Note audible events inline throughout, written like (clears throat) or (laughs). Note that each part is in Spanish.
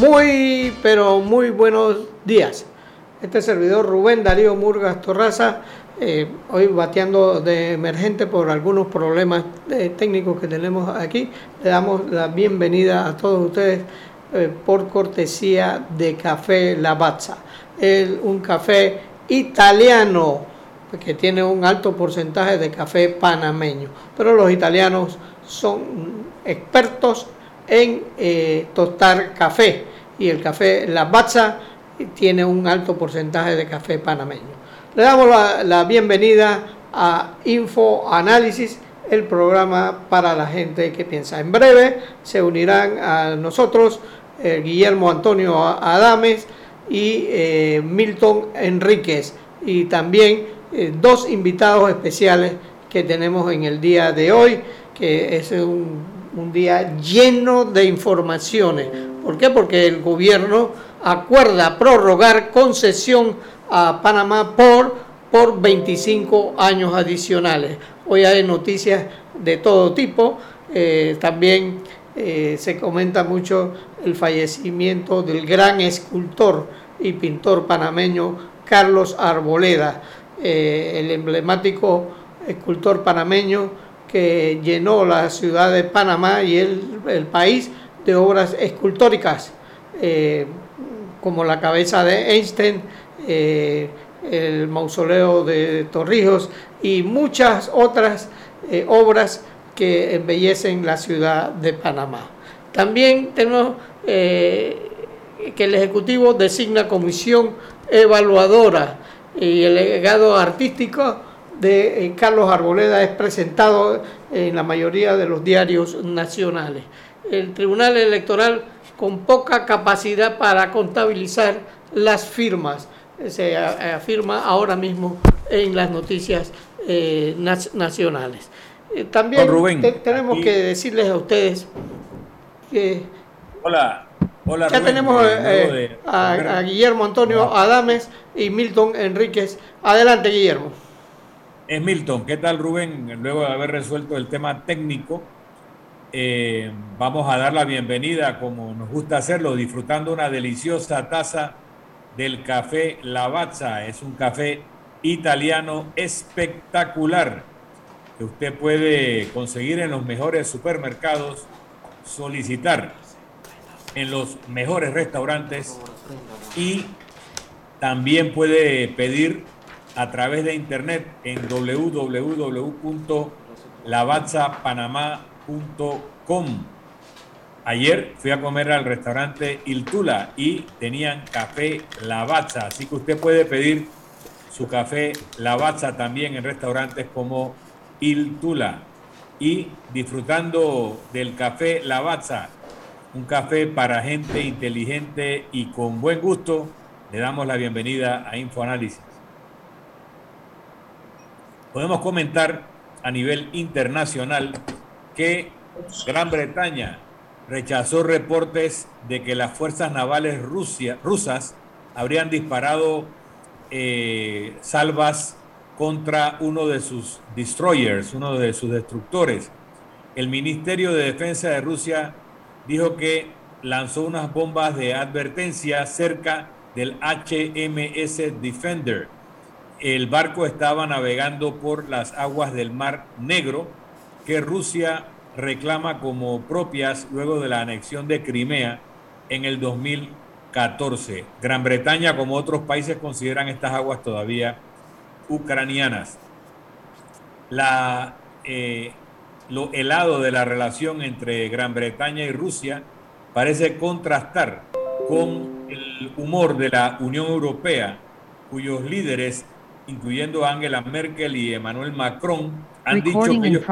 Muy, pero muy buenos días. Este servidor Rubén Darío Murgas Torraza, eh, hoy bateando de emergente por algunos problemas eh, técnicos que tenemos aquí. Le damos la bienvenida a todos ustedes eh, por cortesía de Café Lavazza. Es un café italiano que tiene un alto porcentaje de café panameño, pero los italianos son expertos en tostar café y el café Lavazza tiene un alto porcentaje de café panameño. Le damos la, bienvenida a Info Análisis, el programa para la gente que piensa. En breve se unirán a nosotros eh, Guillermo Antonio Adames y eh, Milton Enríquez y también eh, dos invitados especiales que tenemos en el día de hoy, que es un, un día lleno de informaciones ¿Por qué? Porque el gobierno acuerda prorrogar concesión a Panamá por, por 25 años adicionales. Hoy hay noticias de todo tipo. Eh, también eh, se comenta mucho el fallecimiento del gran escultor y pintor panameño Carlos Arboleda, eh, el emblemático escultor panameño que llenó la ciudad de Panamá y el, país de obras escultóricas, eh, como la cabeza de Einstein, eh, el mausoleo de Torrijos y muchas otras eh, obras que embellecen la ciudad de Panamá. También tenemos que el Ejecutivo designa comisión evaluadora y el legado artístico de Carlos Arboleda es presentado en la mayoría de los diarios nacionales el Tribunal Electoral con poca capacidad para contabilizar las firmas. Se afirma ahora mismo en las noticias eh, nacionales. Eh, también tenemos que decirles a ustedes que... Hola. Hola, ya tenemos eh, a, Guillermo Antonio Adames y Milton Enríquez. Adelante, Guillermo. Es Milton. ¿Qué tal, Rubén? Luego de haber resuelto el tema técnico, eh, vamos a dar la bienvenida, como nos gusta hacerlo, disfrutando una deliciosa taza del café Lavazza. Es un café italiano espectacular que usted puede conseguir en los mejores supermercados, solicitar en los mejores restaurantes y también puede pedir a través de internet en www.lavazzapanamá.com Ayer fui a comer al restaurante Il Tula y tenían café Lavazza, así que usted puede pedir su café Lavazza también en restaurantes como Il Tula y disfrutando del café Lavazza, un café para gente inteligente y con buen gusto, le damos la bienvenida a InfoAnálisis. Podemos comentar a nivel internacional que Gran Bretaña rechazó reportes de que las fuerzas navales rusas habrían disparado eh, salvas contra uno de sus destroyers, uno de sus destructores. El Ministerio de Defensa de Rusia dijo que lanzó unas bombas de advertencia cerca del HMS Defender. El barco estaba navegando por las aguas del Mar Negro que Rusia reclama como propias luego de la anexión de Crimea en el 2014. Gran Bretaña, como otros países, consideran estas aguas todavía ucranianas. La, eh, lo helado de la relación entre Gran Bretaña y Rusia parece contrastar con el humor de la Unión Europea, cuyos líderes, incluyendo Angela Merkel y Emmanuel Macron, han dicho que ellos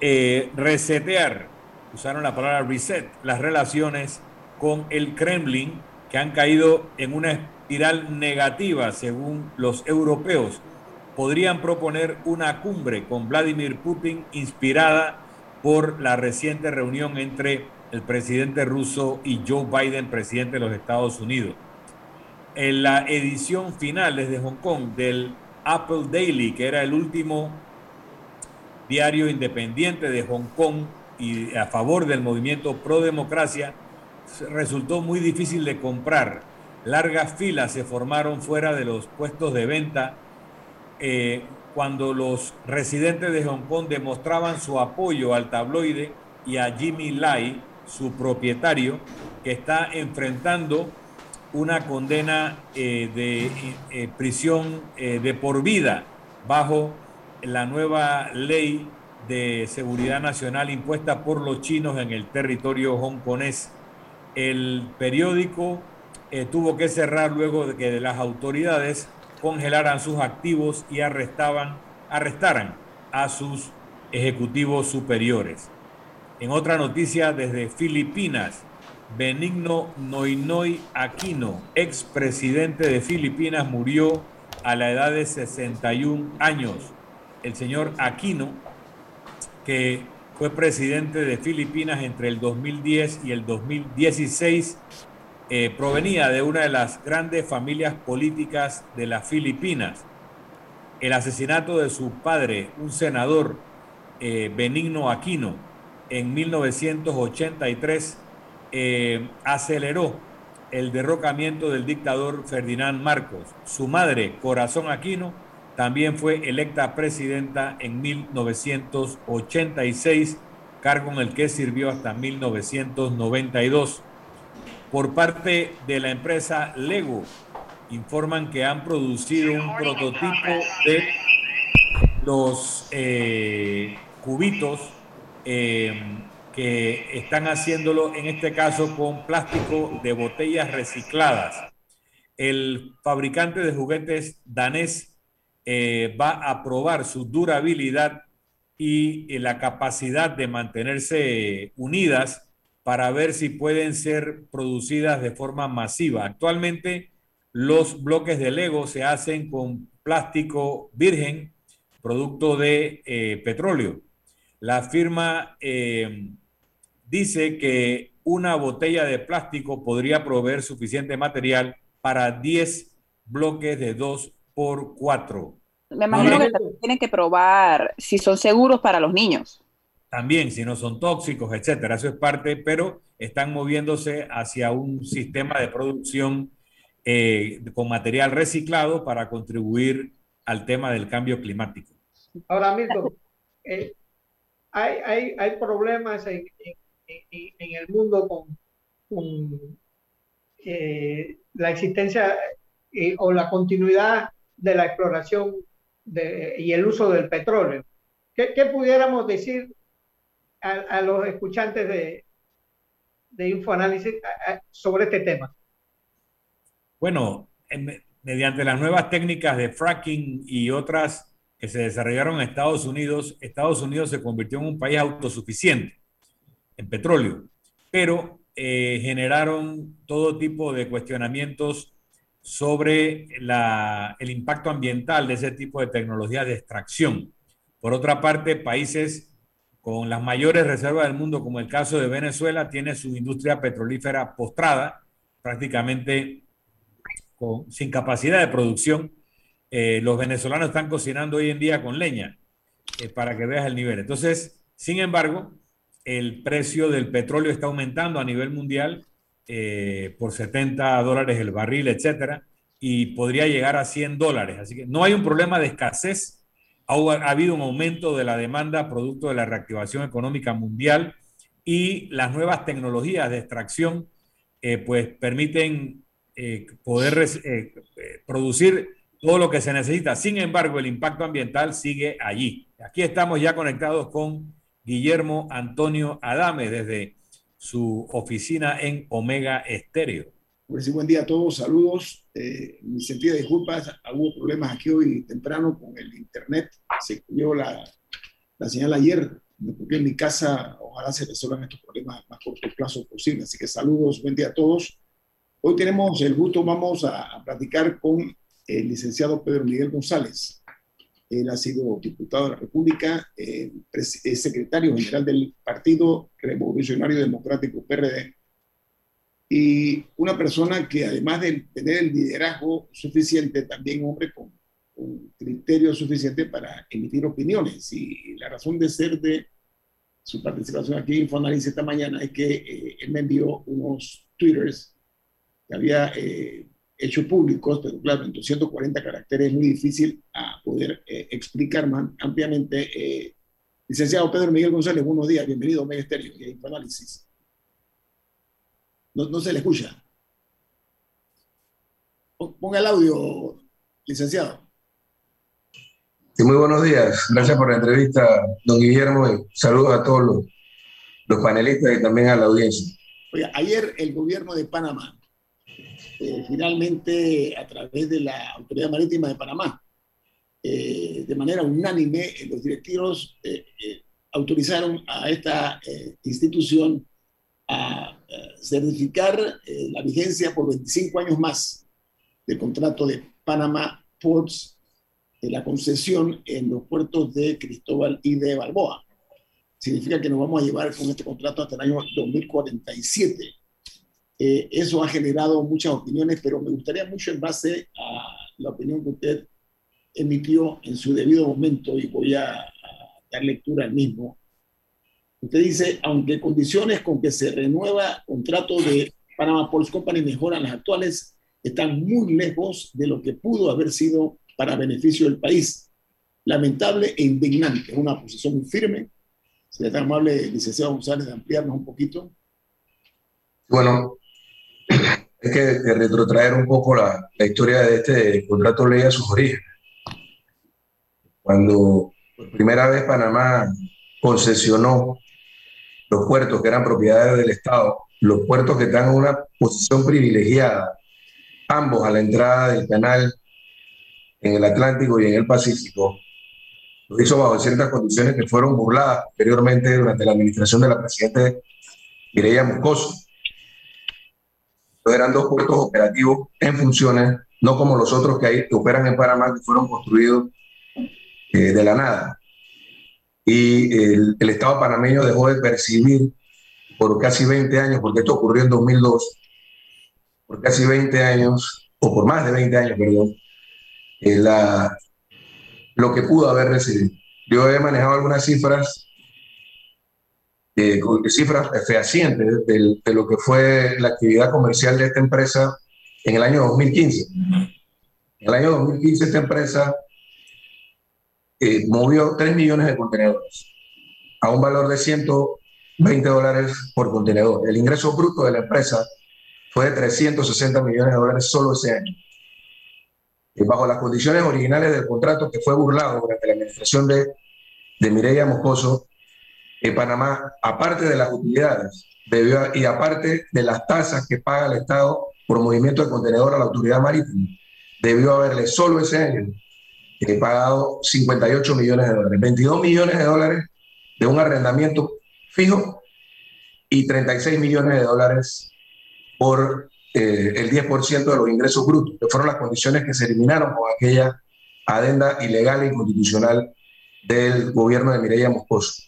eh, resetear usaron la palabra reset, las relaciones con el Kremlin que han caído en una espiral negativa según los europeos. Podrían proponer una cumbre con Vladimir Putin inspirada por la reciente reunión entre el presidente ruso y Joe Biden, presidente de los Estados Unidos. En la edición final desde Hong Kong del Apple Daily, que era el último diario independiente de Hong Kong y a favor del movimiento pro democracia, resultó muy difícil de comprar. Largas filas se formaron fuera de los puestos de venta eh, cuando los residentes de Hong Kong demostraban su apoyo al tabloide y a Jimmy Lai, su propietario, que está enfrentando una condena eh, de eh, prisión de por vida bajo la nueva ley de seguridad nacional impuesta por los chinos en el territorio hongkonés. El periódico eh, tuvo que cerrar luego de que las autoridades congelaran sus activos y arrestaban, arrestaran a sus ejecutivos superiores. En otra noticia desde Filipinas, Benigno Noinoy Aquino, expresidente de Filipinas, murió a la edad de 61 años el señor Aquino, que fue presidente de Filipinas entre el 2010 y el 2016, eh, provenía de una de las grandes familias políticas de las Filipinas. El asesinato de su padre, un senador, eh, Benigno Aquino, en 1983, eh, aceleró el derrocamiento del dictador Ferdinand Marcos. Su madre, Corazón Aquino, también fue electa presidenta en 1986, cargo en el que sirvió hasta 1992. Por parte de la empresa Lego, informan que han producido un prototipo de los eh, cubitos eh, que están haciéndolo en este caso con plástico de botellas recicladas. El fabricante de juguetes danés eh, va a probar su durabilidad y, y la capacidad de mantenerse unidas para ver si pueden ser producidas de forma masiva. Actualmente los bloques de Lego se hacen con plástico virgen, producto de eh, petróleo. La firma eh, dice que una botella de plástico podría proveer suficiente material para 10 bloques de 2 por 4. Me imagino que tienen que probar si son seguros para los niños. También, si no son tóxicos, etcétera. Eso es parte, pero están moviéndose hacia un sistema de producción eh, con material reciclado para contribuir al tema del cambio climático. Ahora, Milton, eh, hay, hay, hay, problemas en, en, en, el mundo con, eh, la existencia o la continuidad de la exploración y el uso del petróleo. ¿Qué, pudiéramos decir a, los escuchantes de, de Infoanálisis sobre este tema? Bueno, en, mediante las nuevas técnicas de fracking y otras que se desarrollaron en Estados Unidos, Estados Unidos se convirtió en un país autosuficiente en petróleo, pero eh, generaron todo tipo de cuestionamientos sobre la, el impacto ambiental de ese tipo de tecnologías de extracción. Por otra parte, países con las mayores reservas del mundo, como el caso de Venezuela, tiene su industria petrolífera postrada, prácticamente sin capacidad de producción. Eh, los venezolanos están cocinando hoy en día con leña, eh, para que veas el nivel. Entonces, sin embargo, el precio del petróleo está aumentando a nivel mundial eh, por 70 dólares el barril, etcétera, y podría llegar a 100 dólares. Así que no hay un problema de escasez. Ha, ha habido un aumento de la demanda producto de la reactivación económica mundial y las nuevas tecnologías de extracción eh, pues permiten eh, poder producir todo lo que se necesita. Sin embargo, el impacto ambiental sigue allí. Aquí estamos ya conectados con Guillermo Antonio Adame desde su oficina en Omega Estéreo. Pues buen día a todos, saludos. Eh, mi sentido de disculpas, hubo problemas aquí hoy temprano con el internet, se cayó la, la señal ayer porque en mi casa ojalá se resuelvan estos problemas más corto plazo posible. Así que saludos, buen día a todos. Hoy tenemos el gusto, vamos a, a platicar con el licenciado Pedro Miguel González. Él ha sido diputado de la República, eh, secretario general del Partido Revolucionario Democrático PRD y una persona que además de tener el liderazgo suficiente, también hombre con, un criterio suficiente para emitir opiniones. Y la razón de ser de su participación aquí en Infoanálisis esta mañana es que eh, él me envió unos twitters que había eh, hecho públicos, pero claro, en 240 caracteres es muy difícil a poder eh, explicar más ampliamente. Eh, licenciado Pedro Miguel González, buenos días, bienvenido a Mega Estéreo y a Infoanálisis. No, no se le escucha. Ponga el audio, licenciado. Sí, muy buenos días. Gracias por la entrevista, don Guillermo. Y saludos a todos los, los panelistas y también a la audiencia. Oiga, ayer el gobierno de Panamá eh, finalmente a través de la Autoridad Marítima de Panamá. Eh, de manera unánime, eh, los directivos autorizaron a esta institución a certificar la vigencia por 25 años más del contrato de Panamá Ports, de la concesión en los puertos de Cristóbal y de Balboa. Significa que nos vamos a llevar con este contrato hasta el año 2047. Eh, eso ha generado muchas opiniones, pero me gustaría mucho en base a la opinión que usted emitió en su debido momento, y voy a, a dar lectura al mismo. Usted dice, aunque condiciones con que se renueva contrato de Panama Ports Company mejoran las actuales, están muy lejos de lo que pudo haber sido para beneficio del país. Lamentable e indignante. Una posición muy firme. Sería tan amable, licenciado González, de ampliarnos un poquito. Bueno, es que, retrotraer un poco la, la, historia de este contrato ley a sus orígenes. Cuando por primera vez Panamá concesionó los puertos que eran propiedades del Estado, los puertos que están en una posición privilegiada, ambos a la entrada del canal en el Atlántico y en el Pacífico, lo hizo bajo ciertas condiciones que fueron burladas posteriormente durante la administración de la presidenta Mireya Moscoso eran dos puertos operativos en funciones, no como los otros que, hay, que operan en Panamá, que fueron construidos eh, de la nada. Y el, el, Estado panameño dejó de percibir por casi 20 años, porque esto ocurrió en 2002, por casi 20 años, o por más de 20 años, perdón, eh, la, lo que pudo haber recibido. Yo he manejado algunas cifras eh, cifras fehacientes de, lo que fue la actividad comercial de esta empresa en el año 2015. En el año 2015 esta empresa eh, movió 3 millones de contenedores a un valor de 120 dólares por contenedor. El ingreso bruto de la empresa fue de 360 millones de dólares solo ese año. Y bajo las condiciones originales del contrato que fue burlado durante la administración de, de Mireya Moscoso, en Panamá, aparte de las utilidades debió, y aparte de las tasas que paga el Estado por movimiento de contenedor a la autoridad marítima, debió haberle solo ese año eh, pagado 58 millones de dólares, 22 millones de dólares de un arrendamiento fijo y 36 millones de dólares por eh, el 10% de los ingresos brutos, que fueron las condiciones que se eliminaron con aquella adenda ilegal e inconstitucional del gobierno de Mireya Moscoso.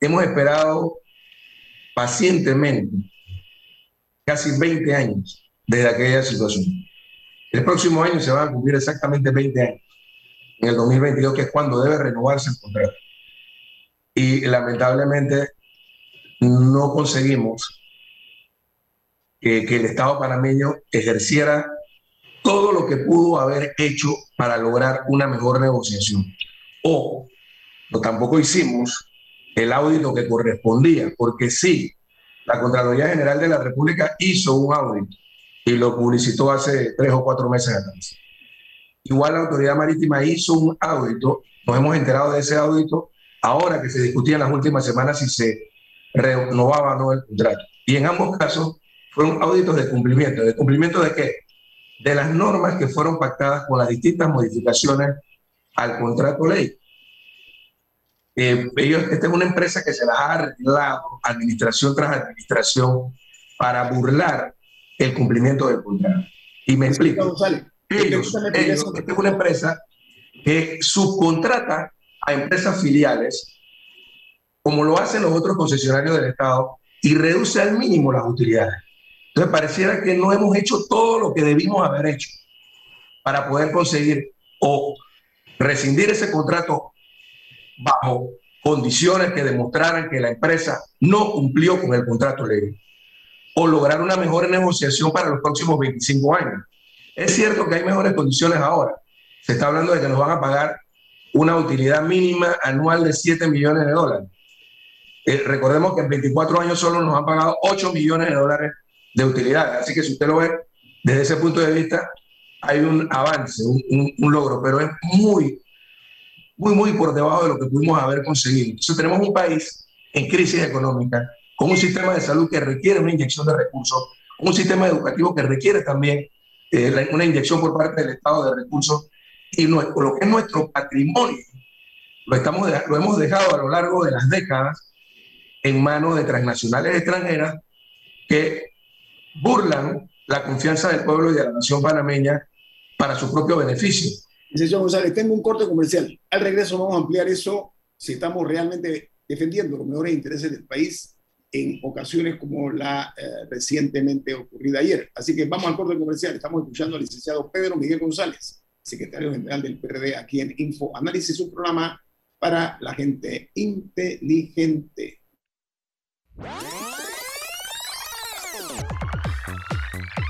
Hemos esperado pacientemente casi 20 años desde aquella situación. El próximo año se van a cumplir exactamente 20 años, en el 2022, que es cuando debe renovarse el contrato. Y lamentablemente no conseguimos que, el Estado panameño ejerciera todo lo que pudo haber hecho para lograr una mejor negociación. O no, tampoco hicimos el audito que correspondía, porque sí, la Contraloría General de la República hizo un audito y lo publicitó hace tres o cuatro meses atrás. Igual la Autoridad Marítima hizo un audito, nos hemos enterado de ese audito ahora que se discutía en las últimas semanas si se renovaba o no el contrato. Y en ambos casos fueron auditos de cumplimiento. ¿De cumplimiento de qué? De las normas que fueron pactadas con las distintas modificaciones al contrato ley. Eh, ellos, esta es una empresa que se la ha arreglado administración tras administración para burlar el cumplimiento del contrato. Y me explico. Ellos, ellos, esta es una empresa que subcontrata a empresas filiales, como lo hacen los otros concesionarios del Estado, y reduce al mínimo las utilidades. Entonces pareciera que no hemos hecho todo lo que debimos haber hecho para poder conseguir o rescindir ese contrato bajo condiciones que demostraran que la empresa no cumplió con el contrato legal o lograr una mejor negociación para los próximos 25 años. Es cierto que hay mejores condiciones ahora. Se está hablando de que nos van a pagar una utilidad mínima anual de 7 millones de dólares. Eh, recordemos que en 24 años solo nos han pagado 8 millones de dólares de utilidad. Así que si usted lo ve desde ese punto de vista, hay un avance, un, un logro, pero es muy, muy, muy por debajo de lo que pudimos haber conseguido. Entonces tenemos un país en crisis económica, con un sistema de salud que requiere una inyección de recursos, un sistema educativo que requiere también eh, una inyección por parte del Estado de recursos, y lo que es nuestro patrimonio, lo, estamos, lo hemos dejado a lo largo de las décadas en manos de transnacionales extranjeras que burlan la confianza del pueblo y de la nación panameña para su propio beneficio. Señor González, tengo un corte comercial. Al regreso vamos a ampliar eso si estamos realmente defendiendo los mejores intereses del país en ocasiones como la eh, recientemente ocurrida ayer. Así que vamos al corte comercial. Estamos escuchando al licenciado Pedro Miguel González, secretario general del PRD aquí en Info Análisis, un programa para la gente inteligente.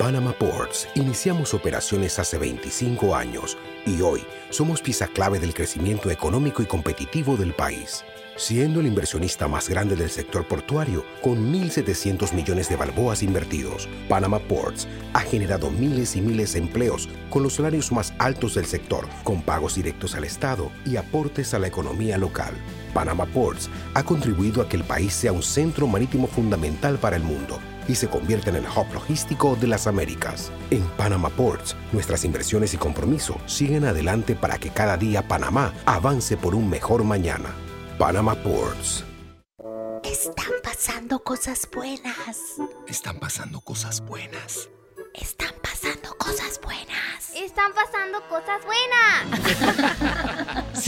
Panama Ports iniciamos operaciones hace 25 años y hoy somos pieza clave del crecimiento económico y competitivo del país siendo el inversionista más grande del sector portuario, con 1.700 millones de balboas invertidos. Panama Ports ha generado miles y miles de empleos con los salarios más altos del sector, con pagos directos al Estado y aportes a la economía local. Panama Ports ha contribuido a que el país sea un centro marítimo fundamental para el mundo y se convierta en el hub logístico de las Américas. En Panama Ports, nuestras inversiones y compromiso siguen adelante para que cada día Panamá avance por un mejor mañana. Panama Ports. Están pasando cosas buenas. Están pasando cosas buenas. Están pasando cosas buenas. Están pasando cosas buenas. (laughs)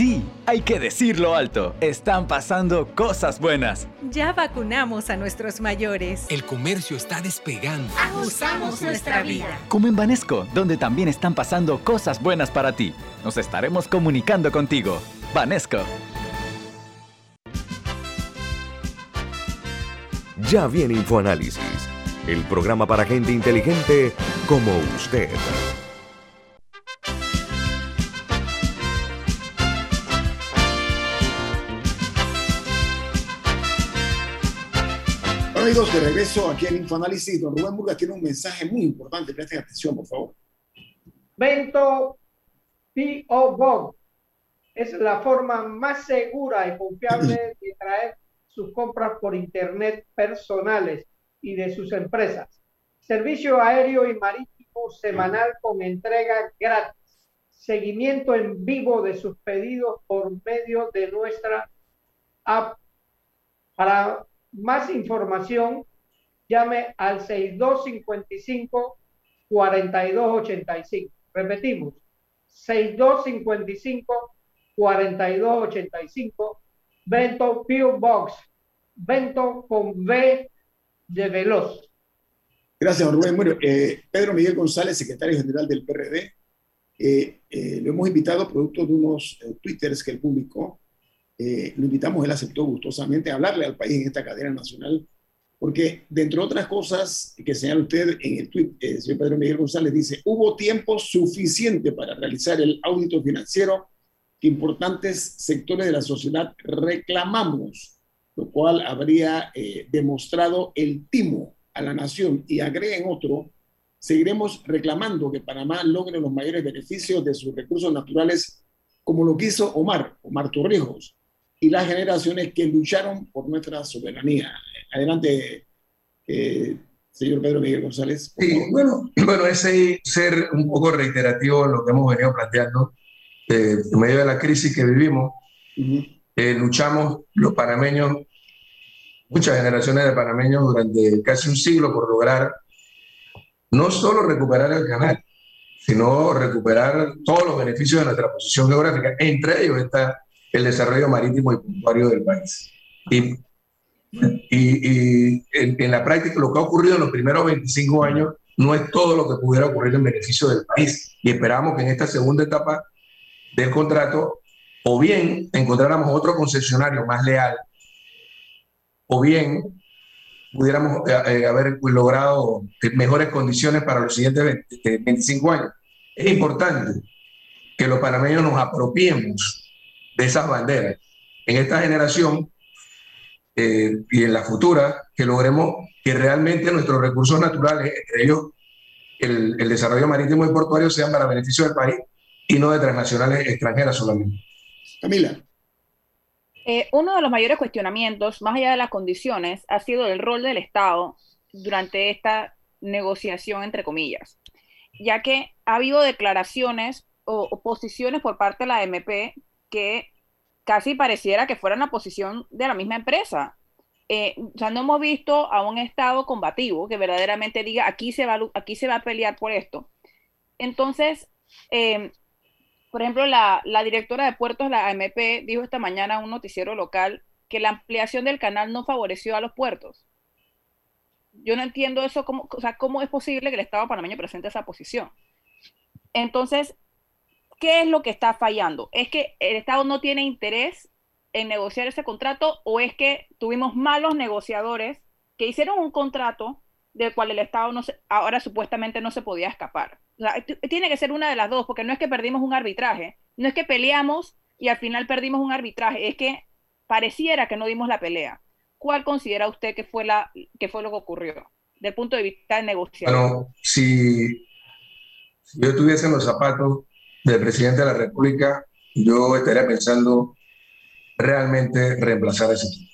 sí, hay que decirlo alto. Están pasando cosas buenas. Ya vacunamos a nuestros mayores. El comercio está despegando. Ajustamos nuestra vida. Como en Banesco, donde también están pasando cosas buenas para ti. Nos estaremos comunicando contigo. Banesco. Ya viene InfoAnálisis, el programa para gente inteligente como usted. Amigos, de regreso aquí en InfoAnálisis. Don Rubén Burgas tiene un mensaje muy importante. Presten atención, por favor. Vento P.O. Box es la forma más segura y confiable (clears throat) de traer sus compras por Internet personales y de sus empresas. Servicio aéreo y marítimo semanal con entrega gratis. Seguimiento en vivo de sus pedidos por medio de nuestra app. Para más información, llame al 6255-4285. Repetimos, 6255 4285, Bento Pure Box, Bento con V de Veloz. Gracias, Rubén. Bueno, eh, Pedro Miguel González, secretario general del PRD, eh, eh, lo hemos invitado producto de unos twitters que él publicó. Lo invitamos, él aceptó gustosamente hablarle al país en esta cadena nacional, porque dentro de otras cosas que señala usted en el tweet, señor Pedro Miguel González dice, hubo tiempo suficiente para realizar el audito financiero que importantes sectores de la sociedad reclamamos, lo cual habría demostrado el timo a la nación y agreguen otro, seguiremos reclamando que Panamá logre los mayores beneficios de sus recursos naturales, como lo quiso Omar, Omar Torrijos, y las generaciones que lucharon por nuestra soberanía. Adelante, eh, señor Pedro Miguel González. Sí, bueno, (clears throat) bueno, ese ser un poco reiterativo lo que hemos venido planteando, eh, en medio de la crisis que vivimos, eh, luchamos los panameños muchas generaciones de panameños durante casi un siglo por lograr no solo recuperar el canal, sino recuperar todos los beneficios de nuestra posición geográfica. Entre ellos está el desarrollo marítimo y portuario del país. Y, y, en, la práctica lo que ha ocurrido en los primeros 25 años no es todo lo que pudiera ocurrir en beneficio del país. Y esperamos que en esta segunda etapa del contrato o bien encontráramos otro concesionario más leal o bien pudiéramos eh, eh, haber logrado mejores condiciones para los siguientes 25 años. Es importante que los panameños nos apropiemos de esas banderas. En esta generación eh, y en la futura, que logremos que realmente nuestros recursos naturales, entre ellos el, el desarrollo marítimo y portuario, sean para beneficio del país y no de transnacionales extranjeras solamente. Camila. Eh, uno de los mayores cuestionamientos, más allá de las condiciones, ha sido el rol del Estado durante esta negociación, entre comillas, ya que ha habido declaraciones o, posiciones por parte de la MP que casi pareciera que fueran la posición de la misma empresa. Eh, o sea, no hemos visto a un Estado combativo que verdaderamente diga aquí se va, aquí se va a pelear por esto. Entonces, eh, por ejemplo, la, directora de puertos, la AMP, dijo esta mañana en un noticiero local que la ampliación del canal no favoreció a los puertos. Yo no entiendo eso, cómo, o sea, cómo es posible que el Estado panameño presente esa posición. Entonces, ¿qué es lo que está fallando? ¿Es que el Estado no tiene interés en negociar ese contrato o es que tuvimos malos negociadores que hicieron un contrato del cual el Estado no se, ahora supuestamente no se podía escapar? tiene que ser una de las dos, porque no es que perdimos un arbitraje, no es que peleamos y al final perdimos un arbitraje, es que pareciera que no dimos la pelea. ¿Cuál considera usted que fue, la, que fue lo que ocurrió desde el punto de vista de negociación? Bueno, si, yo estuviese en los zapatos del presidente de la República, yo estaría pensando realmente reemplazar a ese equipo.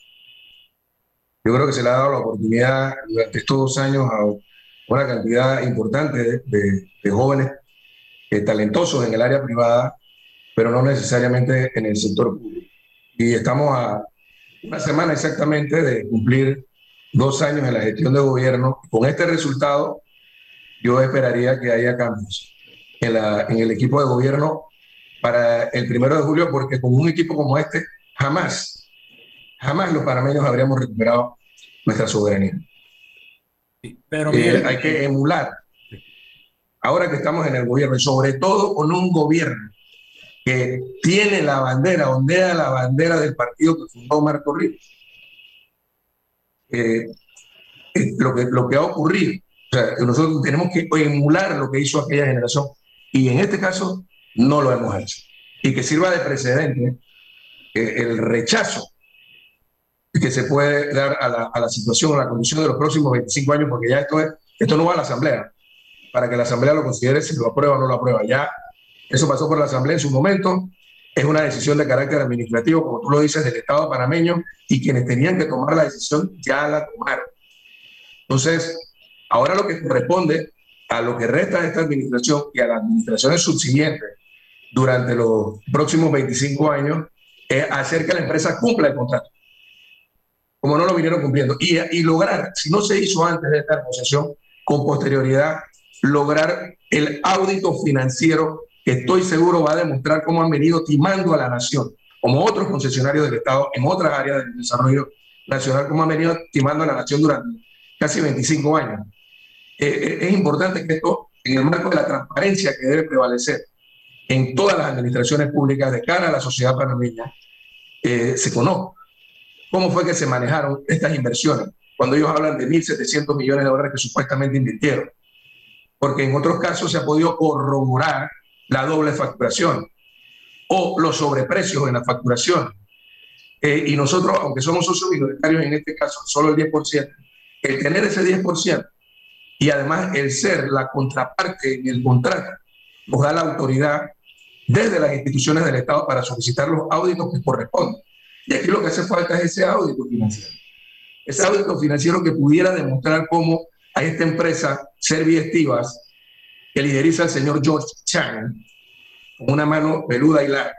Yo creo que se le ha dado la oportunidad durante estos dos años a una cantidad importante de, jóvenes eh, talentosos en el área privada, pero no necesariamente en el sector público. Y estamos a una semana exactamente de cumplir dos años en la gestión de gobierno. Con este resultado, yo esperaría que haya cambios en, la, en el equipo de gobierno para el primero de julio, porque con un equipo como este, jamás, jamás los panameños habríamos recuperado nuestra soberanía. Pero eh, hay que emular. Ahora que estamos en el gobierno, y sobre todo con un gobierno que tiene la bandera, ondea la bandera del partido que fundó Marco Ríos. Eh, lo, que, lo que ha ocurrido. O sea, nosotros tenemos que emular lo que hizo aquella generación y en este caso no lo hemos hecho. Y que sirva de precedente eh, el rechazo que se puede dar a la, a la situación, a la condición de los próximos 25 años, porque ya esto, es, esto no va a la Asamblea, para que la Asamblea lo considere si lo aprueba o no lo aprueba. Ya eso pasó por la Asamblea en su momento, es una decisión de carácter administrativo, como tú lo dices, del Estado panameño, y quienes tenían que tomar la decisión ya la tomaron. Entonces, ahora lo que corresponde a lo que resta de esta administración y a las administraciones subsiguientes durante los próximos 25 años es hacer que la empresa cumpla el contrato como no lo vinieron cumpliendo. Y, lograr, si no se hizo antes de esta negociación, con posterioridad, lograr el audito financiero que estoy seguro va a demostrar cómo han venido timando a la nación, como otros concesionarios del Estado en otras áreas del desarrollo nacional, cómo han venido timando a la nación durante casi 25 años. Eh, eh, es importante que esto, en el marco de la transparencia que debe prevalecer en todas las administraciones públicas de cara a la sociedad panameña, eh, se conozca cómo fue que se manejaron estas inversiones, cuando ellos hablan de 1.700 millones de dólares que supuestamente invirtieron. Porque en otros casos se ha podido corroborar la doble facturación o los sobreprecios en la facturación. y nosotros, aunque somos socios minoritarios en este caso, solo el 10%, el tener ese 10% y además el ser la contraparte en el contrato nos da la autoridad desde las instituciones del Estado para solicitar los auditos que corresponden. Y aquí lo que hace falta es ese audito financiero. Ese audito financiero que pudiera demostrar cómo a esta empresa, Estivas, que lideriza el señor George Chang, con una mano peluda y larga,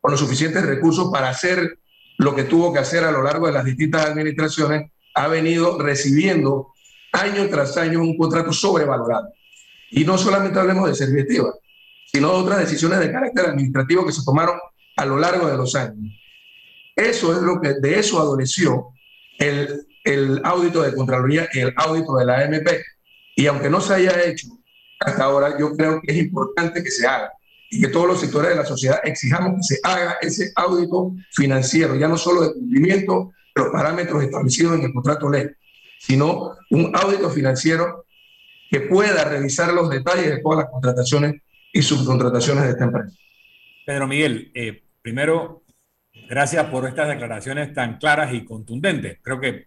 con los suficientes recursos para hacer lo que tuvo que hacer a lo largo de las distintas administraciones, ha venido recibiendo año tras año un contrato sobrevalorado. Y no solamente hablemos de Servietiva, sino de otras decisiones de carácter administrativo que se tomaron a lo largo de los años. Eso es lo que, de eso adoleció el, el audito de Contraloría y el audito de la AMP. Y aunque no se haya hecho hasta ahora, yo creo que es importante que se haga y que todos los sectores de la sociedad exijamos que se haga ese audito financiero, ya no solo de cumplimiento de los parámetros establecidos en el contrato ley, sino un audito financiero que pueda revisar los detalles de todas las contrataciones y subcontrataciones de esta empresa. Pedro Miguel, eh, primero, gracias por estas declaraciones tan claras y contundentes. Creo que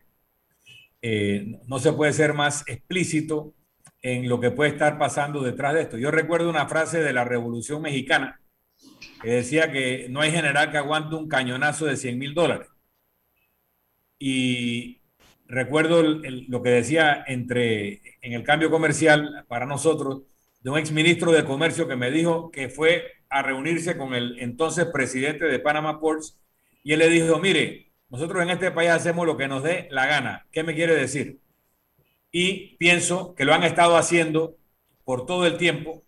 eh, no se puede ser más explícito en lo que puede estar pasando detrás de esto. Yo recuerdo una frase de la Revolución Mexicana que decía que no hay general que aguante un cañonazo de 100 mil dólares. Y recuerdo lo que decía entre en el cambio comercial para nosotros de un exministro de Comercio que me dijo que fue a reunirse con el entonces presidente de Panama Ports y él le dijo, mire, nosotros en este país hacemos lo que nos dé la gana. ¿Qué me quiere decir? Y pienso que lo han estado haciendo por todo el tiempo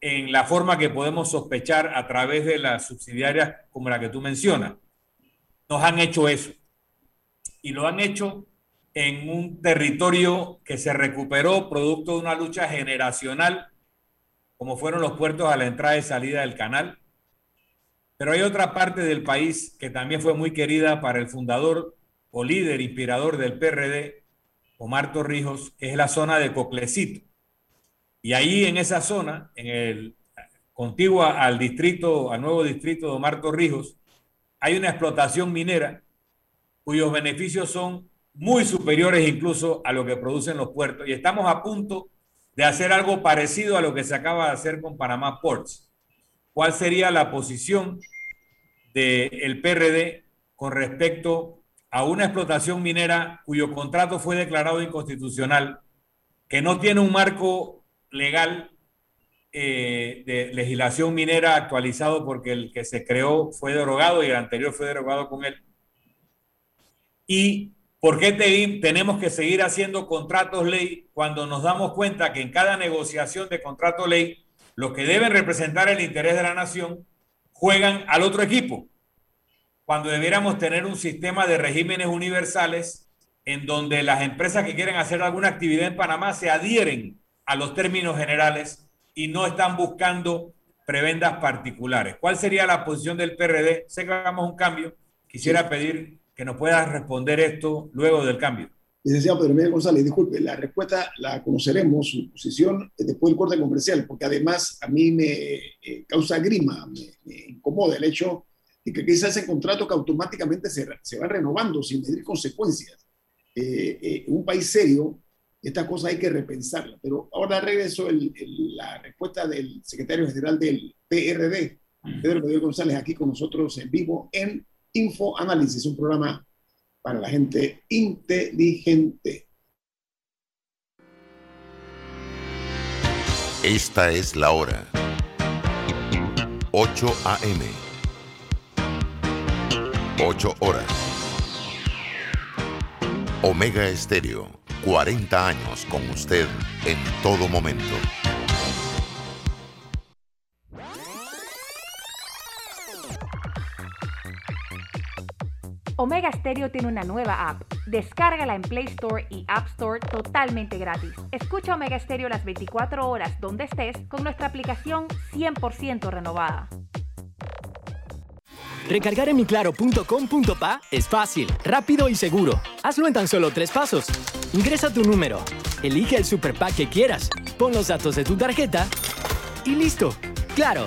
en la forma que podemos sospechar a través de las subsidiarias como la que tú mencionas. Nos han hecho eso. Y lo han hecho en un territorio que se recuperó producto de una lucha generacional, como fueron los puertos a la entrada y salida del canal. Pero hay otra parte del país que también fue muy querida para el fundador o líder inspirador del PRD, Omar Torrijos, es la zona de Coclecito. Y ahí en esa zona, en el contigua al distrito, al nuevo distrito de Omar Torrijos, hay una explotación minera cuyos beneficios son muy superiores incluso a lo que producen los puertos. Y estamos a punto de hacer algo parecido a lo que se acaba de hacer con Panamá Ports. ¿Cuál sería la posición del PRD con respecto a una explotación minera cuyo contrato fue declarado inconstitucional, que no tiene un marco legal eh, de legislación minera actualizado porque el que se creó fue derogado y el anterior fue derogado con él? ¿Y por qué tenemos que seguir haciendo contratos ley cuando nos damos cuenta que en cada negociación de contrato ley los que deben representar el interés de la nación juegan al otro equipo? Cuando debiéramos tener un sistema de regímenes universales en donde las empresas que quieren hacer alguna actividad en Panamá se adhieren a los términos generales y no están buscando prebendas particulares. ¿Cuál sería la posición del PRD? Sé que hagamos un cambio. Quisiera pedir que nos puedas responder esto luego del cambio. Licenciado Pedro Miguel González, disculpe, la respuesta la conoceremos, su posición después del corte comercial, porque además a mí me eh, causa grima, me, incomoda el hecho de que quizás ese contrato que automáticamente se, se va renovando sin medir consecuencias. Eh, eh, en un país serio, esta cosa hay que repensarla. Pero ahora regreso el, la respuesta del secretario general del PRD, Pedro Miguel González, aquí con nosotros en vivo en Info Análisis, un programa para la gente inteligente. Esta es la hora. 8 a.m. 8 horas. Omega Estéreo, 40 años con usted en todo momento. Omega Stereo tiene una nueva app. Descárgala en Play Store y App Store totalmente gratis. Escucha Omega Stereo las 24 horas donde estés con nuestra aplicación 100% renovada. Recargar en miclaro.com.pa es fácil, rápido y seguro. Hazlo en tan solo tres pasos. Ingresa tu número, elige el super que quieras, pon los datos de tu tarjeta y listo. ¡Claro!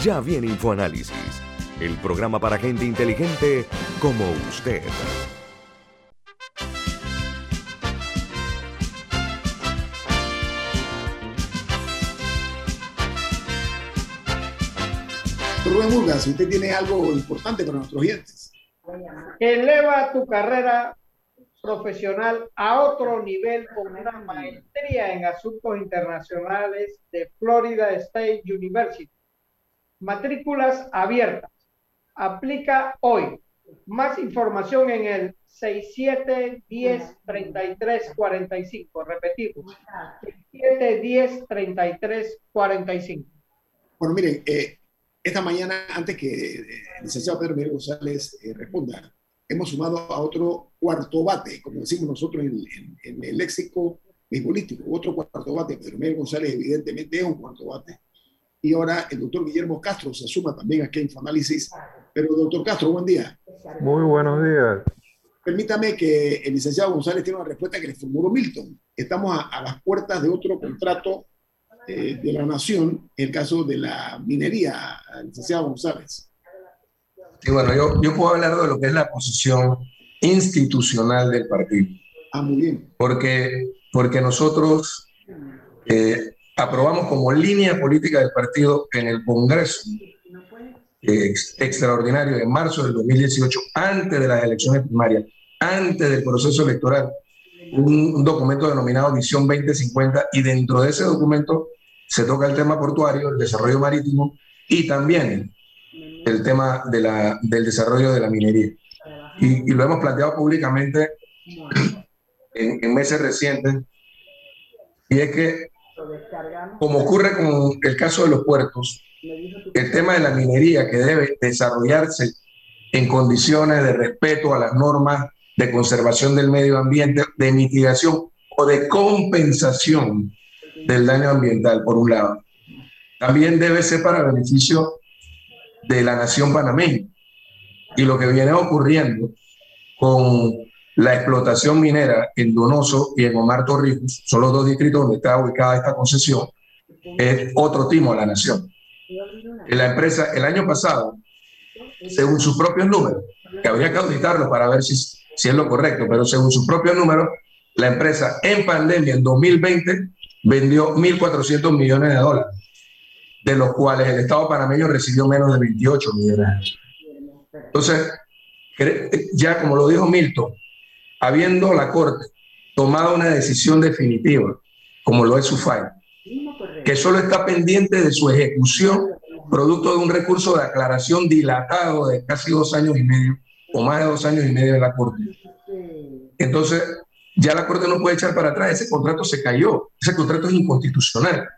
Ya viene InfoAnálisis, el programa para gente inteligente como usted. Rubén Burgas, usted tiene algo importante para nuestros oyentes. Eleva tu carrera profesional a otro nivel con una maestría en asuntos internacionales de Florida State University. Matrículas abiertas. Aplica hoy. Más información en el 6710-3345. Repetimos. 6710-3345. Bueno, miren, eh, esta mañana, antes que eh, el licenciado Pedro Miguel González eh, responda, hemos sumado a otro cuarto bate, como decimos nosotros en, en- en el léxico político, otro cuarto bate. Pedro Miguel González evidentemente es un cuarto bate. Y ahora el doctor Guillermo Castro se suma también aquí a Infoanálisis. Pero doctor Castro, buen día. Muy buenos días. Permítame que el licenciado González tiene una respuesta que le formuló Milton. Estamos a, a las puertas de otro contrato eh, de la nación, el caso de la minería, licenciado González. Y bueno, yo, yo puedo hablar de lo que es la posición institucional del partido. Ah, muy bien. Porque, porque nosotros eh, aprobamos como línea política del partido en el Congreso eh, ex- extraordinario de marzo del 2018, antes de las elecciones primarias, antes del proceso electoral, un, documento denominado Visión 2050 y dentro de ese documento se toca el tema portuario, el desarrollo marítimo y también el tema de la, del desarrollo de la minería. Y, y lo hemos planteado públicamente en, en meses recientes, y es que, como ocurre con el caso de los puertos, el tema de la minería que debe desarrollarse en condiciones de respeto a las normas de conservación del medio ambiente, de mitigación o de compensación del daño ambiental, por un lado. También debe ser para beneficio de la nación panameña. Y lo que viene ocurriendo con la explotación minera en Donoso y en Omar Torrijos, son los dos distritos donde está ubicada esta concesión, es otro timo a la nación. La empresa, el año pasado, según sus propios números, que habría que auditarlos para ver si, si es lo correcto, pero según sus propios números, la empresa en pandemia en 2020 vendió 1.400 millones de dólares, de los cuales el Estado panameño recibió menos de 28 millones. Entonces, ya como lo dijo Milton, habiendo la Corte tomado una decisión definitiva, como lo es su fallo, que solo está pendiente de su ejecución, producto de un recurso de aclaración dilatado de casi dos años y medio, o más de dos años y medio de la Corte. Entonces, ya la Corte no puede echar para atrás, ese contrato se cayó, ese contrato es inconstitucional.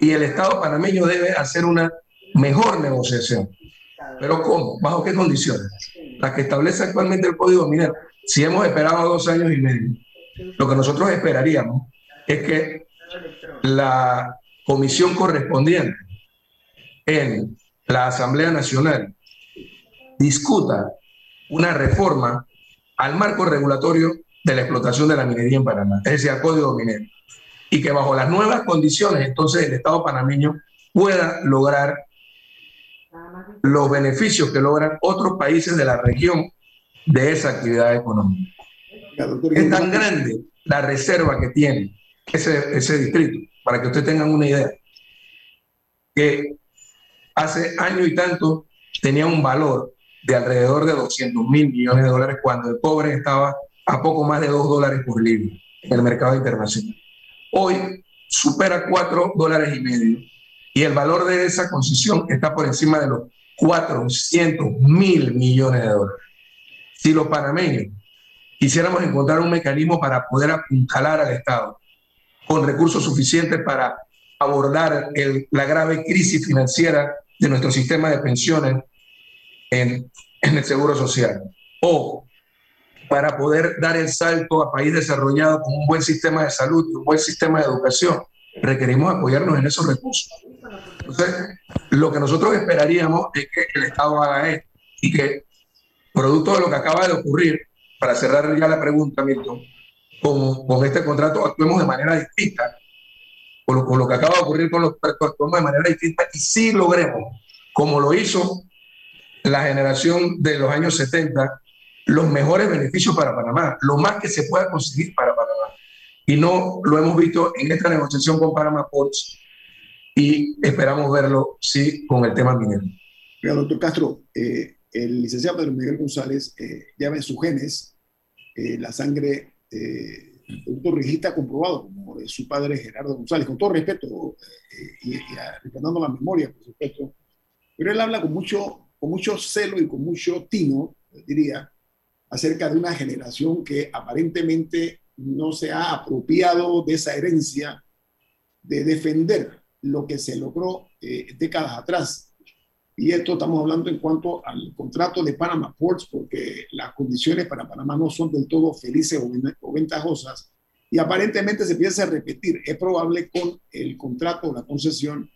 Y el Estado panameño debe hacer una mejor negociación. ¿Pero cómo? ¿Bajo qué condiciones? Las que establece actualmente el Código Minero. Si hemos esperado dos años y medio Lo que nosotros esperaríamos es que la comisión correspondiente en la Asamblea Nacional discuta una reforma al marco regulatorio de la explotación de la minería en Panamá, es decir, al código minero, y que bajo las nuevas condiciones entonces el Estado panameño pueda lograr los beneficios que logran otros países de la región de esa actividad económica. Es tan grande la reserva que tiene ese, ese distrito, para que ustedes tengan una idea, que hace año y tanto tenía un valor de alrededor de 200 mil millones de dólares cuando el cobre estaba a poco más de 2 dólares por libra en el mercado internacional. Hoy supera 4 dólares y medio y el valor de esa concesión está por encima de los 400 mil millones de dólares. Si los panameños quisiéramos encontrar un mecanismo para poder apuntalar al Estado con recursos suficientes para abordar la grave crisis financiera de nuestro sistema de pensiones en, en el Seguro Social o para poder dar el salto a país desarrollado con un buen sistema de salud y un buen sistema de educación, requerimos apoyarnos en esos recursos. Entonces, lo que nosotros esperaríamos es que el Estado haga esto y que, producto de lo que acaba de ocurrir, para cerrar ya la pregunta, Milton, con, con este contrato actuemos de manera distinta, con lo, con lo que acaba de ocurrir con los actuemos de manera distinta y sí logremos, como lo hizo la generación de los años 70, los mejores beneficios para Panamá, lo más que se pueda conseguir para Panamá. Y no lo hemos visto en esta negociación con Panamá Ports y esperamos verlo, sí, con el tema minero. Mira, doctor Castro, eh, el licenciado Pedro Miguel González eh, lleva en sus genes eh, la sangre de un torrijista comprobado, como de su padre Gerardo González, con todo respeto y, y respetando la memoria, por supuesto. Pero él habla con mucho, con mucho celo y con mucho tino, diría, acerca de una generación que aparentemente no se ha apropiado de esa herencia de defender lo que se logró eh, décadas atrás. Y esto estamos hablando en cuanto al contrato de Panama Ports, porque las condiciones para Panamá no son del todo felices o ventajosas. Y aparentemente se piensa repetir. Es probable con el contrato o la concesión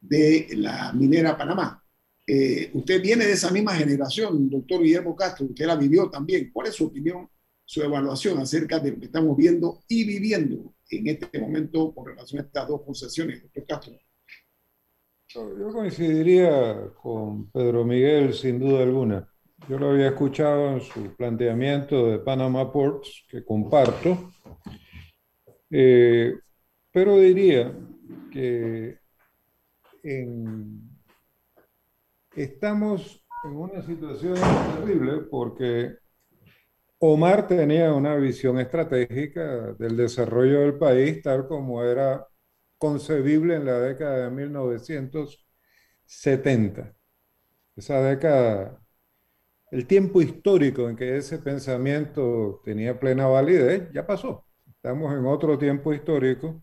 de la minera Panamá. Eh, usted viene de esa misma generación, doctor Guillermo Castro, usted la vivió también. ¿Cuál es su opinión, su evaluación acerca de lo que estamos viendo y viviendo en este momento con relación a estas dos concesiones, doctor Castro? Yo coincidiría con Pedro Miguel sin duda alguna. Yo lo había escuchado en su planteamiento de Panama Ports, que comparto, eh, pero diría que estamos en una situación terrible porque Omar tenía una visión estratégica del desarrollo del país tal como era concebible en la década de 1970. Esa década, el tiempo histórico en que ese pensamiento tenía plena validez, ya pasó. Estamos en otro tiempo histórico.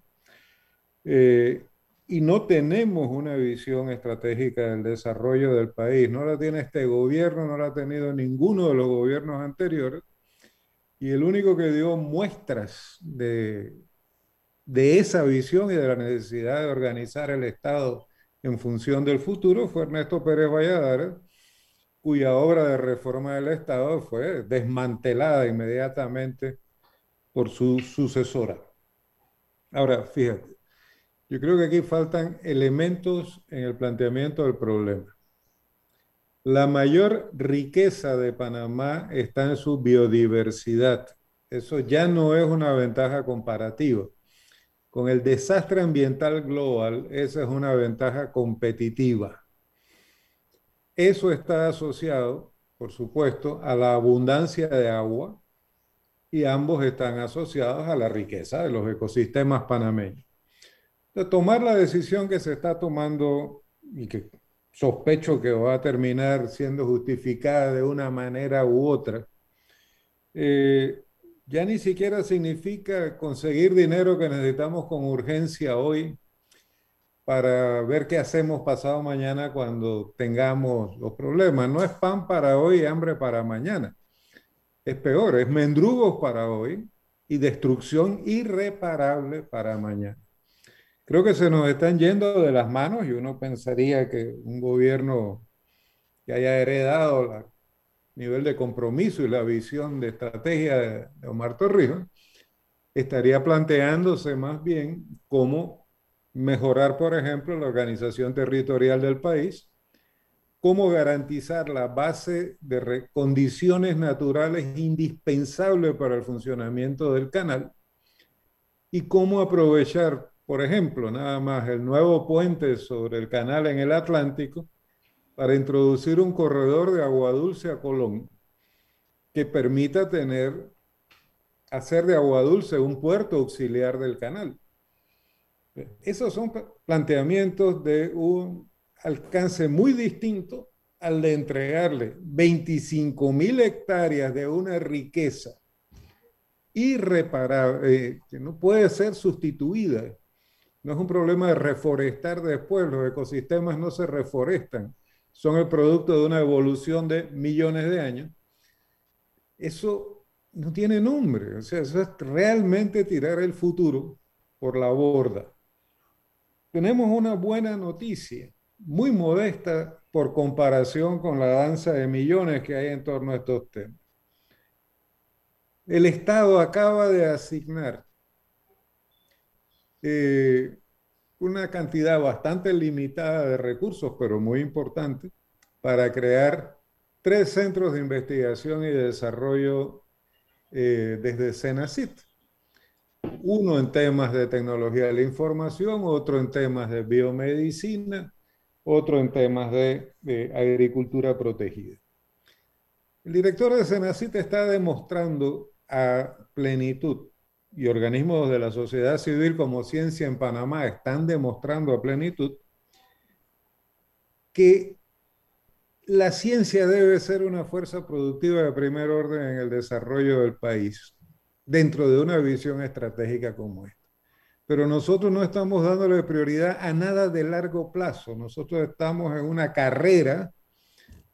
Eh, y no tenemos una visión estratégica del desarrollo del país. No la tiene este gobierno, no la ha tenido ninguno de los gobiernos anteriores. Y el único que dio muestras de, esa visión y de la necesidad de organizar el Estado en función del futuro fue Ernesto Pérez Valladares, cuya obra de reforma del Estado fue desmantelada inmediatamente por su sucesora. Ahora, fíjate, yo creo que aquí faltan elementos en el planteamiento del problema. La mayor riqueza de Panamá está en su biodiversidad. Eso ya no es una ventaja comparativa. Con el desastre ambiental global, esa es una ventaja competitiva. Eso está asociado, por supuesto, a la abundancia de agua y ambos están asociados a la riqueza de los ecosistemas panameños de tomar la decisión que se está tomando y que sospecho que va a terminar siendo justificada de una manera u otra, eh, ya ni siquiera significa conseguir dinero que necesitamos con urgencia hoy para ver qué hacemos pasado mañana cuando tengamos los problemas. No es pan para hoy y hambre para mañana. Es peor, es mendrugos para hoy y destrucción irreparable para mañana. Creo que se nos están yendo de las manos y uno pensaría que un gobierno que haya heredado el nivel de compromiso y la visión de estrategia de Omar Torrijos, estaría planteándose más bien cómo mejorar, por ejemplo, la organización territorial del país, cómo garantizar la base de condiciones naturales indispensables para el funcionamiento del canal y cómo aprovechar, por ejemplo, nada más el nuevo puente sobre el canal en el Atlántico para introducir un corredor de agua dulce a Colón que permita tener hacer de Agua Dulce un puerto auxiliar del canal. Esos son planteamientos de un alcance muy distinto al de entregarle 25 mil hectáreas de una riqueza irreparable, eh, que no puede ser sustituida. No es un problema de reforestar después, los ecosistemas no se reforestan, son el producto de una evolución de millones de años. Eso no tiene nombre. O sea, eso es realmente tirar el futuro por la borda. Tenemos una buena noticia, muy modesta por comparación con la danza de millones que hay en torno a estos temas. El Estado acaba de asignar eh, una cantidad bastante limitada de recursos, pero muy importante, para crear tres centros de investigación y de desarrollo eh, desde Senacit. Uno en temas de tecnología de la información, otro en temas de biomedicina, otro en temas de, agricultura protegida. El director de Senacit está demostrando a plenitud y organismos de la sociedad civil como Ciencia en Panamá están demostrando a plenitud que la ciencia debe ser una fuerza productiva de primer orden en el desarrollo del país, dentro de una visión estratégica como esta. Pero nosotros no estamos dándole prioridad a nada de largo plazo. Nosotros estamos en una carrera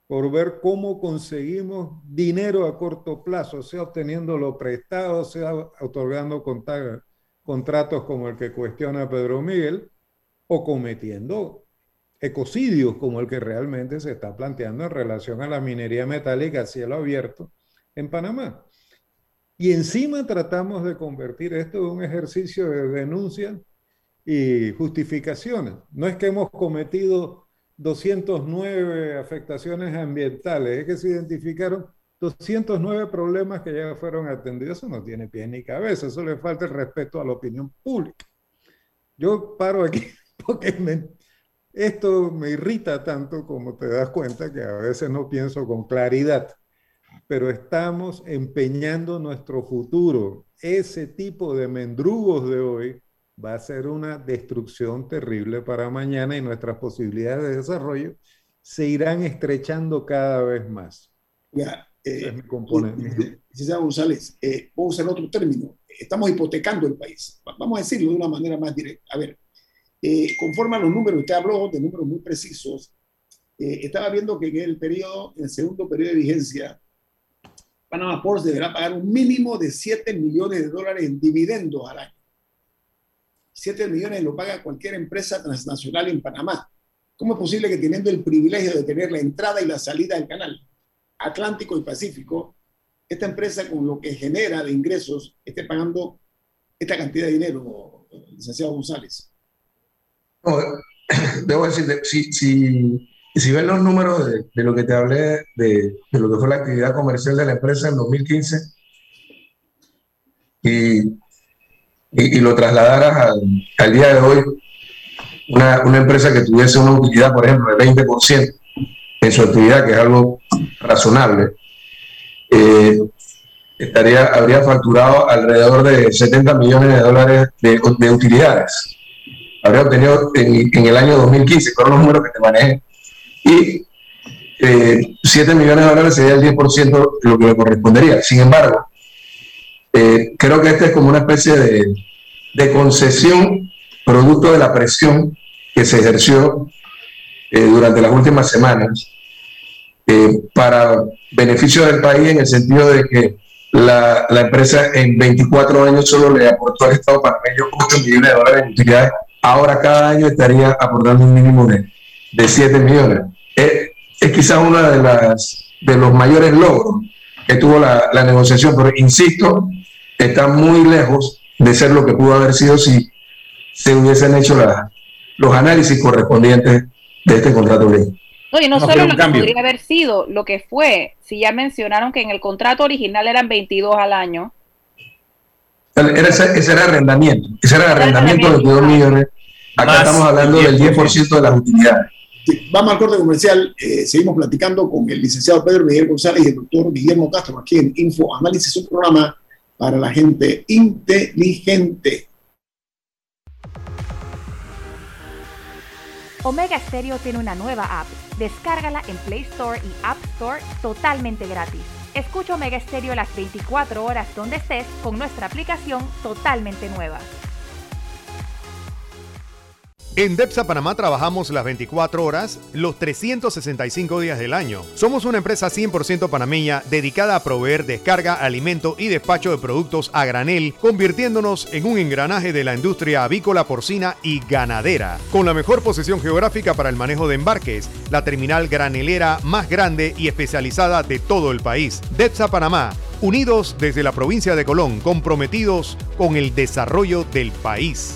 por ver cómo conseguimos dinero a corto plazo, sea obteniéndolo prestado, sea otorgando contratos como el que cuestiona Pedro Miguel, o cometiendo ecocidios como el que realmente se está planteando en relación a la minería metálica a cielo abierto en Panamá. Y encima tratamos de convertir esto en un ejercicio de denuncia y justificaciones. No es que hemos cometido 209 afectaciones ambientales, es que se identificaron 209 problemas que ya fueron atendidos. Eso no tiene pie ni cabeza, eso le falta el respeto a la opinión pública. Yo paro aquí (laughs) porque esto me irrita tanto como te das cuenta que a veces no pienso con claridad, pero estamos empeñando nuestro futuro. Ese tipo de mendrugos de hoy va a ser una destrucción terrible para mañana y nuestras posibilidades de desarrollo se irán estrechando cada vez más. Ya, eh, es componente. González, eh, vamos a usar otro término. Estamos hipotecando el país. Vamos a decirlo de una manera más directa. A ver, eh, conforme a los números, usted habló de números muy precisos, eh, estaba viendo que en el periodo, en el segundo periodo de vigencia, Panama Ports deberá pagar un mínimo de 7 millones de dólares en dividendos al año. 7 millones lo paga cualquier empresa transnacional en Panamá. ¿Cómo es posible que teniendo el privilegio de tener la entrada y la salida del canal Atlántico y Pacífico, esta empresa con lo que genera de ingresos esté pagando esta cantidad de dinero, licenciado González? No, (clears throat) debo decir, si, si, si ven los números de, de, lo que te hablé, de, de, lo que fue la actividad comercial de la empresa en 2015, y, y, y lo trasladaras al, al, día de hoy, una, una, empresa que tuviese una utilidad, por ejemplo, de 20% en su actividad, que es algo razonable, eh, estaría, habría facturado alrededor de 70 millones de dólares de, de utilidades habría obtenido en, en, el año 2015, fueron los números que te manejé. Y eh, 7 millones de dólares sería el 10% de lo que le correspondería. Sin embargo, eh, creo que esta es como una especie de, de, concesión producto de la presión que se ejerció eh, durante las últimas semanas eh, para beneficio del país en el sentido de que la, la, empresa en 24 años solo le aportó al Estado panameño 8 millones de dólares en utilidades. Ahora cada año estaría aportando un mínimo de, de 7 millones. Es, es quizás uno de, las, de los mayores logros que tuvo la, la negociación, pero insisto, está muy lejos de ser lo que pudo haber sido si se hubiesen hecho la, los análisis correspondientes de este contrato. No, y no, solo lo que podría haber sido, lo que fue, si ya mencionaron que en el contrato original eran 22 al año. Era ese, ese era arrendamiento, ese era el arrendamiento de 22 millones. Acá estamos hablando del 10% de las utilidades. Vamos al corte comercial. Eh, seguimos platicando con el licenciado Pedro Miguel González y el doctor Guillermo Castro aquí en Info Análisis, un programa para la gente inteligente. Omega Stereo tiene una nueva app. Descárgala en Play Store y App Store totalmente gratis. Escucha Omega Stereo las 24 horas donde estés con nuestra aplicación totalmente nueva. En DEPSA Panamá trabajamos las 24 horas, los 365 días del año. Somos una empresa 100% panameña dedicada a proveer descarga, alimento y despacho de productos a granel, convirtiéndonos en un engranaje de la industria avícola, porcina y ganadera. Con la mejor posición geográfica para el manejo de embarques, la terminal granelera más grande y especializada de todo el país. DEPSA Panamá, unidos desde la provincia de Colón, comprometidos con el desarrollo del país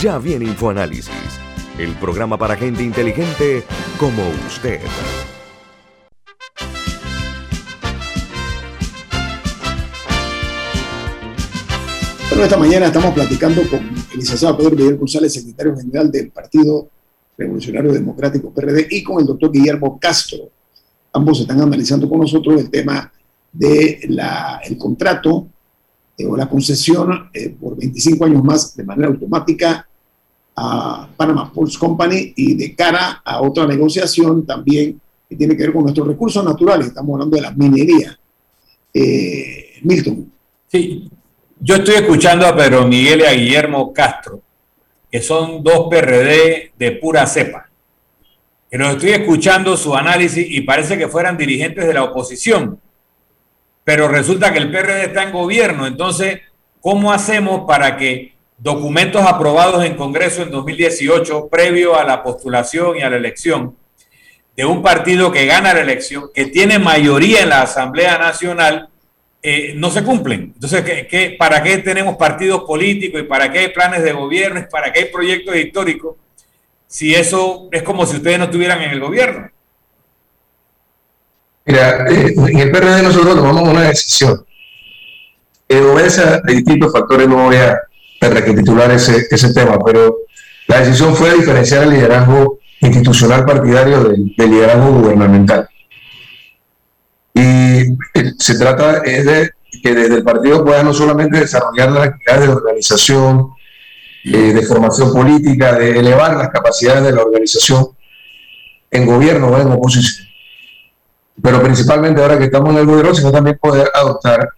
Ya viene InfoAnálisis, el programa para gente inteligente como usted. Bueno, esta mañana estamos platicando con el licenciado Pedro Miguel González, secretario general del Partido Revolucionario Democrático PRD, y con el doctor Guillermo Castro. Ambos están analizando con nosotros el tema del el contrato eh, o la concesión eh, por 25 años más de manera automática a Panama Ports Company y de cara a otra negociación también que tiene que ver con nuestros recursos naturales. Estamos hablando de la minería. Eh, Milton. Sí, yo estoy escuchando a Pedro Miguel y a Guillermo Castro, que son dos PRD de pura cepa. Que los estoy escuchando su análisis y parece que fueran dirigentes de la oposición. Pero resulta que el PRD está en gobierno. Entonces, ¿cómo hacemos para que documentos aprobados en Congreso en 2018, previo a la postulación y a la elección, de un partido que gana la elección, que tiene mayoría en la Asamblea Nacional, eh, no se cumplen. Entonces, ¿qué, para qué tenemos partidos políticos y para qué hay planes de gobierno y para qué hay proyectos históricos? Si eso es como si ustedes no estuvieran en el gobierno. Mira, eh, en el PRD nosotros tomamos una decisión. que obedece a distintos factores, no voy a recapitular ese, ese tema, pero la decisión fue diferenciar el liderazgo institucional partidario del, liderazgo gubernamental. Y eh, se trata de que desde el partido pueda no solamente desarrollar las actividades de organización, eh, de formación política, de elevar las capacidades de la organización en gobierno o en oposición, pero principalmente ahora que estamos en el gobierno, sino también poder adoptar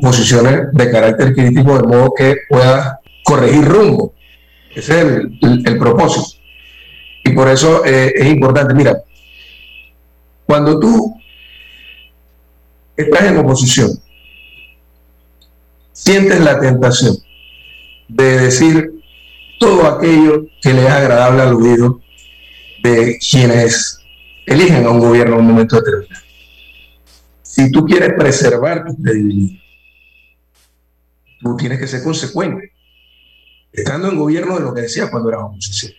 posiciones de carácter crítico de modo que pueda corregir rumbo. Ese es el, propósito. Y por eso eh, es importante, mira, cuando tú estás en oposición, sientes la tentación de decir todo aquello que le es agradable al oído de quienes eligen a un gobierno en un momento determinado. Si tú quieres preservar tu credibilidad, tú tienes que ser consecuente estando en gobierno de lo que decía cuando eras oposición.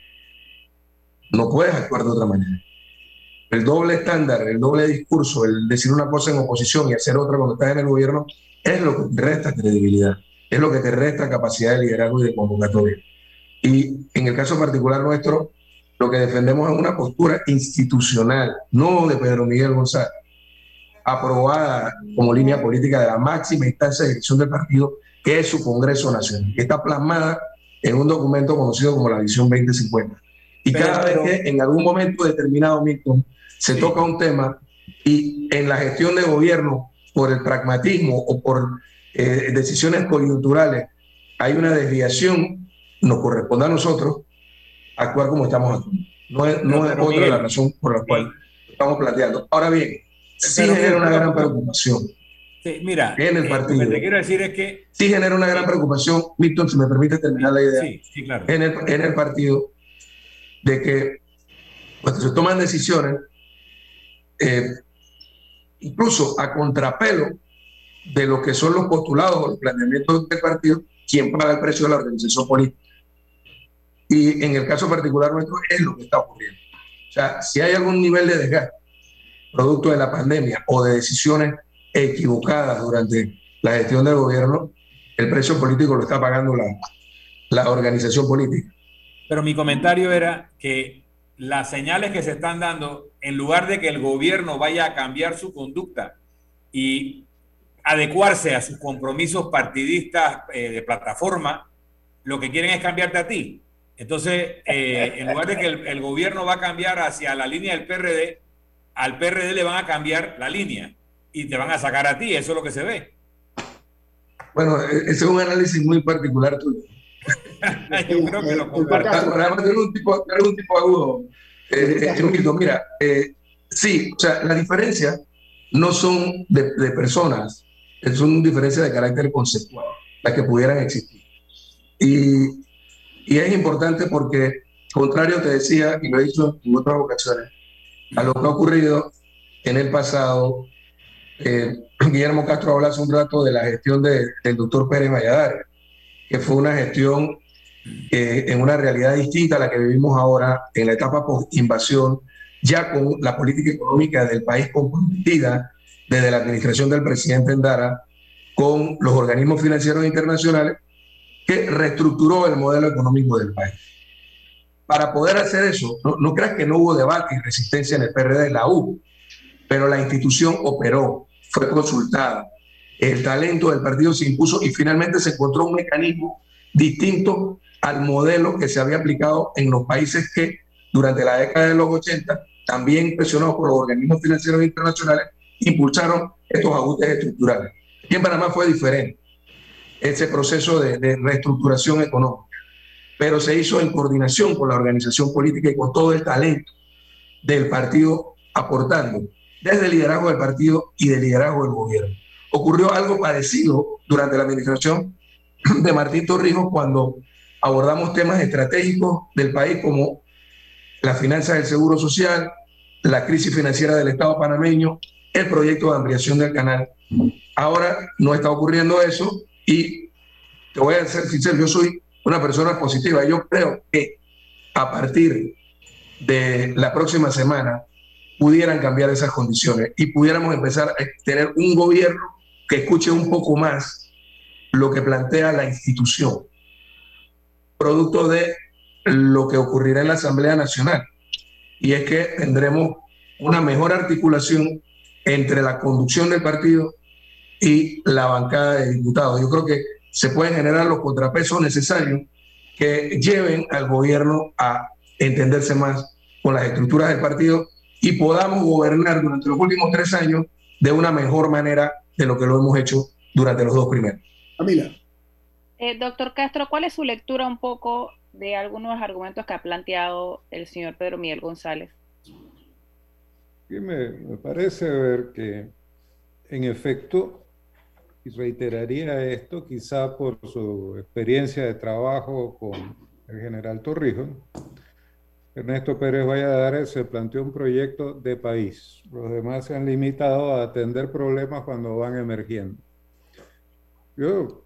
No puedes actuar de otra manera. El doble estándar, el doble discurso, el decir una cosa en oposición y hacer otra cuando estás en el gobierno, es lo que resta credibilidad, es lo que te resta capacidad de liderazgo y de convocatoria. Y en el caso particular nuestro, lo que defendemos es una postura institucional, no de Pedro Miguel González, aprobada como línea política de la máxima instancia de dirección del partido, que es su Congreso Nacional, que está plasmada en un documento conocido como la Visión 2050. Y cada vez que en algún momento determinado, Milton, se toca un tema y en la gestión de gobierno, por el pragmatismo o por eh, decisiones coyunturales, hay una desviación, nos corresponde a nosotros actuar como estamos actuando. No es, no es otra la razón por la cual estamos planteando. Ahora bien, sí genera una gran preocupación. Sí, mira, en el eh, partido. lo que te quiero decir es que Sí genera una gran preocupación, Milton, si me permite terminar la idea, Sí, sí, claro. en, el, en el partido, de que cuando se toman decisiones, eh, incluso a contrapelo de lo que son los postulados o los planteamientos del partido, quien paga el precio de la organización política. Y en el caso particular nuestro es lo que está ocurriendo. O sea, si hay algún nivel de desgaste producto de la pandemia o de decisiones equivocadas durante la gestión del gobierno, el precio político lo está pagando la, la organización política. Pero mi comentario era que las señales que se están dando, en lugar de que el gobierno vaya a cambiar su conducta y adecuarse a sus compromisos partidistas eh, de plataforma, lo que quieren es cambiarte a ti. Entonces, eh, en lugar de que el, el gobierno va a cambiar hacia la línea del PRD, al PRD le van a cambiar la línea y te van a sacar a ti. Eso es lo que se ve. Bueno, e- ese es un análisis muy particular tuyo. (laughs) Yo creo que lo comparto. Además, tú eres un tipo, tú eres un tipo agudo. Eh, eh, mira, eh, sí, o sea, las diferencias no son de, de personas, son diferencias de carácter conceptual, las que pudieran existir. Y, y es importante porque, contrario te decía, y lo he dicho en otras ocasiones, a lo que ha ocurrido en el pasado, eh, (clears throat) Guillermo Castro habla hace un rato de la gestión de- del doctor Pérez Valladares, que fue una gestión eh, en una realidad distinta a la que vivimos ahora, en la etapa post-invasión, ya con la política económica del país comprometida desde la administración del presidente Endara con los organismos financieros internacionales, que reestructuró el modelo económico del país. Para poder hacer eso, no, creas que no hubo debate y resistencia en el PRD, la hubo, pero la institución operó, fue consultada, el talento del partido se impuso y finalmente se encontró un mecanismo distinto al modelo que se había aplicado en los países que durante la década de los 80, también presionados por los organismos financieros internacionales, impulsaron estos ajustes estructurales. Aquí en Panamá fue diferente. Ese proceso de reestructuración económica, pero se hizo en coordinación con la organización política y con todo el talento del partido aportando, desde el liderazgo del partido y del liderazgo del gobierno. Ocurrió algo parecido durante la administración de Martín Torrijos cuando abordamos temas estratégicos del país como la finanza del seguro social, la crisis financiera del Estado panameño, el proyecto de ampliación del canal. Ahora no está ocurriendo eso y te voy a ser sincero, yo soy una persona positiva. Yo creo que a partir de la próxima semana pudieran cambiar esas condiciones y pudiéramos empezar a tener un gobierno que escuche un poco más lo que plantea la institución, producto de lo que ocurrirá en la Asamblea Nacional. Y es que tendremos una mejor articulación entre la conducción del partido y la bancada de diputados. Yo creo que se pueden generar los contrapesos necesarios que lleven al gobierno a entenderse más con las estructuras del partido y podamos gobernar durante los últimos tres años de una mejor manera de lo que lo hemos hecho durante los dos primeros. Camila. Eh, doctor Castro, ¿cuál es su lectura un poco de algunos argumentos que ha planteado el señor Pedro Miguel González? Me parece ver que, en efecto, y reiteraría esto quizá por su experiencia de trabajo con el general Torrijos, Ernesto Pérez Valladares se planteó un proyecto de país. Los demás se han limitado a atender problemas cuando van emergiendo. Yo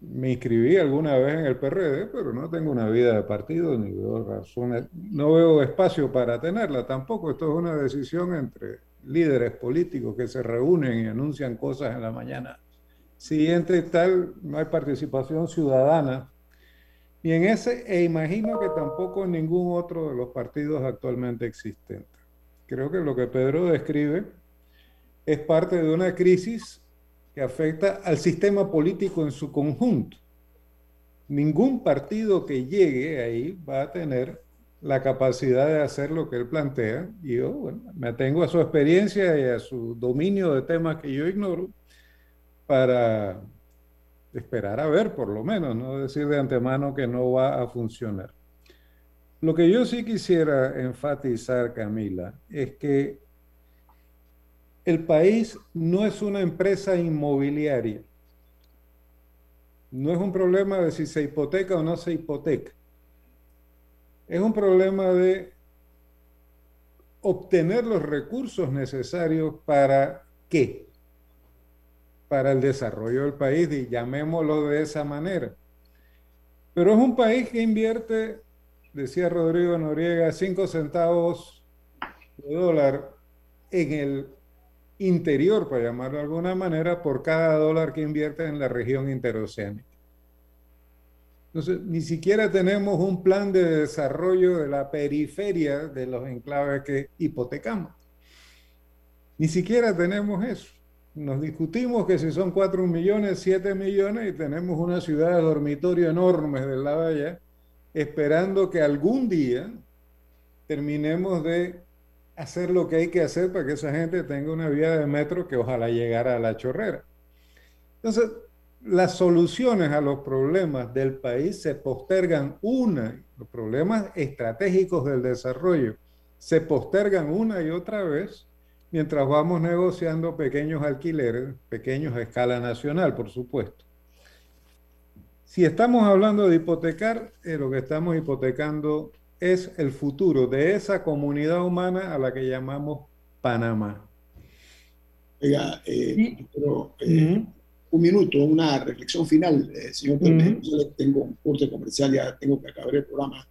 me inscribí alguna vez en el PRD, pero no tengo una vida de partido ni veo razones, no veo espacio para tenerla tampoco. Esto es una decisión entre líderes políticos que se reúnen y anuncian cosas en la mañana siguiente y tal, no hay participación ciudadana Ni en ese, e imagino que tampoco en ningún otro de los partidos actualmente existentes. Creo que lo que Pedro describe es parte de una crisis que afecta al sistema político en su conjunto. Ningún partido que llegue ahí va a tener la capacidad de hacer lo que él plantea. Y yo me atengo a su experiencia y a su dominio de temas que yo ignoro para esperar a ver, por lo menos, no decir de antemano que no va a funcionar. Lo que yo sí quisiera enfatizar, Camila, es que el país no es una empresa inmobiliaria. No es un problema de si se hipoteca o no se hipoteca. Es un problema de obtener los recursos necesarios para qué? Para el desarrollo del país, y llamémoslo de esa manera. Pero es un país que invierte, decía Rodrigo Noriega, cinco centavos de dólar en el interior, para llamarlo de alguna manera, por cada dólar que invierte en la región interoceánica. Entonces, ni siquiera tenemos un plan de desarrollo de la periferia de los enclaves que hipotecamos. Ni siquiera tenemos eso. Nos discutimos que si son 4 millones, 7 millones y tenemos una ciudad de dormitorio enorme del lado allá, esperando que algún día terminemos de hacer lo que hay que hacer para que esa gente tenga una vía de metro que ojalá llegara a la chorrera. Entonces, las soluciones a los problemas del país se postergan una, los problemas estratégicos del desarrollo se postergan una y otra vez mientras vamos negociando pequeños alquileres, pequeños a escala nacional, por supuesto. Si estamos hablando de hipotecar, eh, lo que estamos hipotecando es el futuro de esa comunidad humana a la que llamamos Panamá. Oiga, eh, pero, eh, un minuto, una reflexión final, eh, señor Yo tengo un corte comercial, ya tengo que acabar el programa,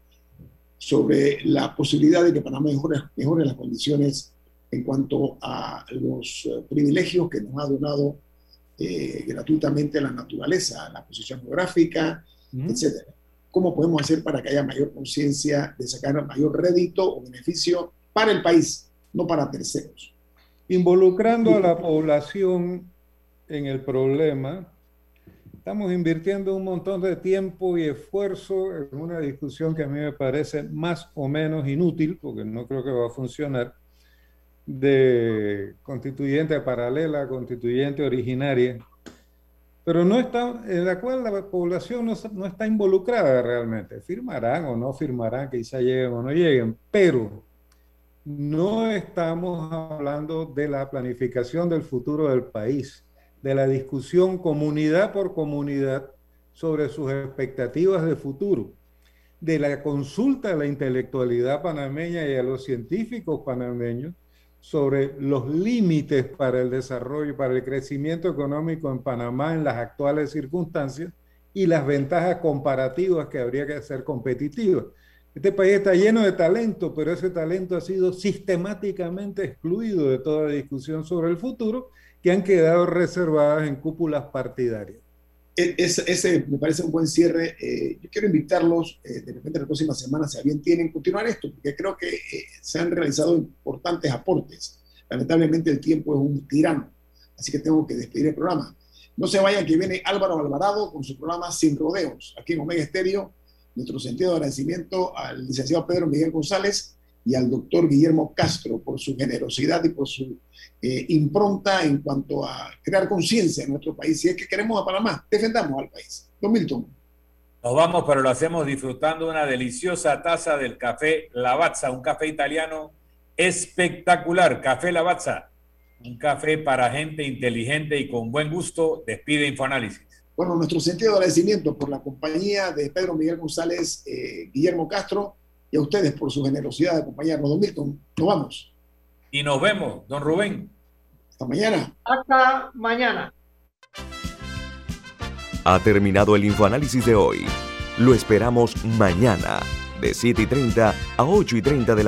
sobre la posibilidad de que Panamá mejore, mejore las condiciones en cuanto a los privilegios que nos ha donado gratuitamente la naturaleza, la posición geográfica, etcétera. Cómo podemos hacer para que haya mayor conciencia de sacar mayor rédito o beneficio para el país, no para terceros. Involucrando a la población en el problema, estamos invirtiendo un montón de tiempo y esfuerzo en una discusión que a mí me parece más o menos inútil, porque no creo que va a funcionar, de constituyente paralela, constituyente originaria, pero no está, en la cual la población no, no, está involucrada realmente. Firmarán o no firmarán, quizá lleguen o no lleguen, pero no estamos hablando de la planificación del futuro del país, de la discusión comunidad por comunidad sobre sus expectativas de futuro, de la consulta a la intelectualidad panameña y a los científicos panameños sobre los límites para el desarrollo, para el crecimiento económico en Panamá en las actuales circunstancias y las ventajas comparativas que habría que hacer competitivas. Este país está lleno de talento, pero ese talento ha sido sistemáticamente excluido de toda discusión sobre el futuro, que han quedado reservadas en cúpulas partidarias. E, ese, me parece un buen cierre. Eh, yo quiero invitarlos, eh, de repente la próxima semana, si bien tienen, continuar esto, porque creo que eh, se han realizado importantes aportes. Lamentablemente el tiempo es un tirano, así que tengo que despedir el programa. No se vayan, que viene Álvaro Alvarado con su programa Sin Rodeos, aquí en Omega Estéreo. Nuestro sentido de agradecimiento al licenciado Pedro Miguel González y al doctor Guillermo Castro por su generosidad y por su eh, impronta en cuanto a crear conciencia en nuestro país. Si es que queremos a Panamá, defendamos al país. Don Milton. Nos vamos, pero lo hacemos disfrutando una deliciosa taza del café Lavazza, un café italiano espectacular. Café Lavazza, un café para gente inteligente y con buen gusto. Despide Infoanálisis. Bueno, nuestro sentido de agradecimiento por la compañía de Pedro Miguel González, eh, Guillermo Castro y a ustedes por su generosidad de acompañarnos. Don Milton, nos vamos. Y nos vemos, don Rubén. Hasta mañana. Hasta mañana. Ha terminado el infoanálisis de hoy. Lo esperamos mañana, de 7 y 30 a 8 y 30 de la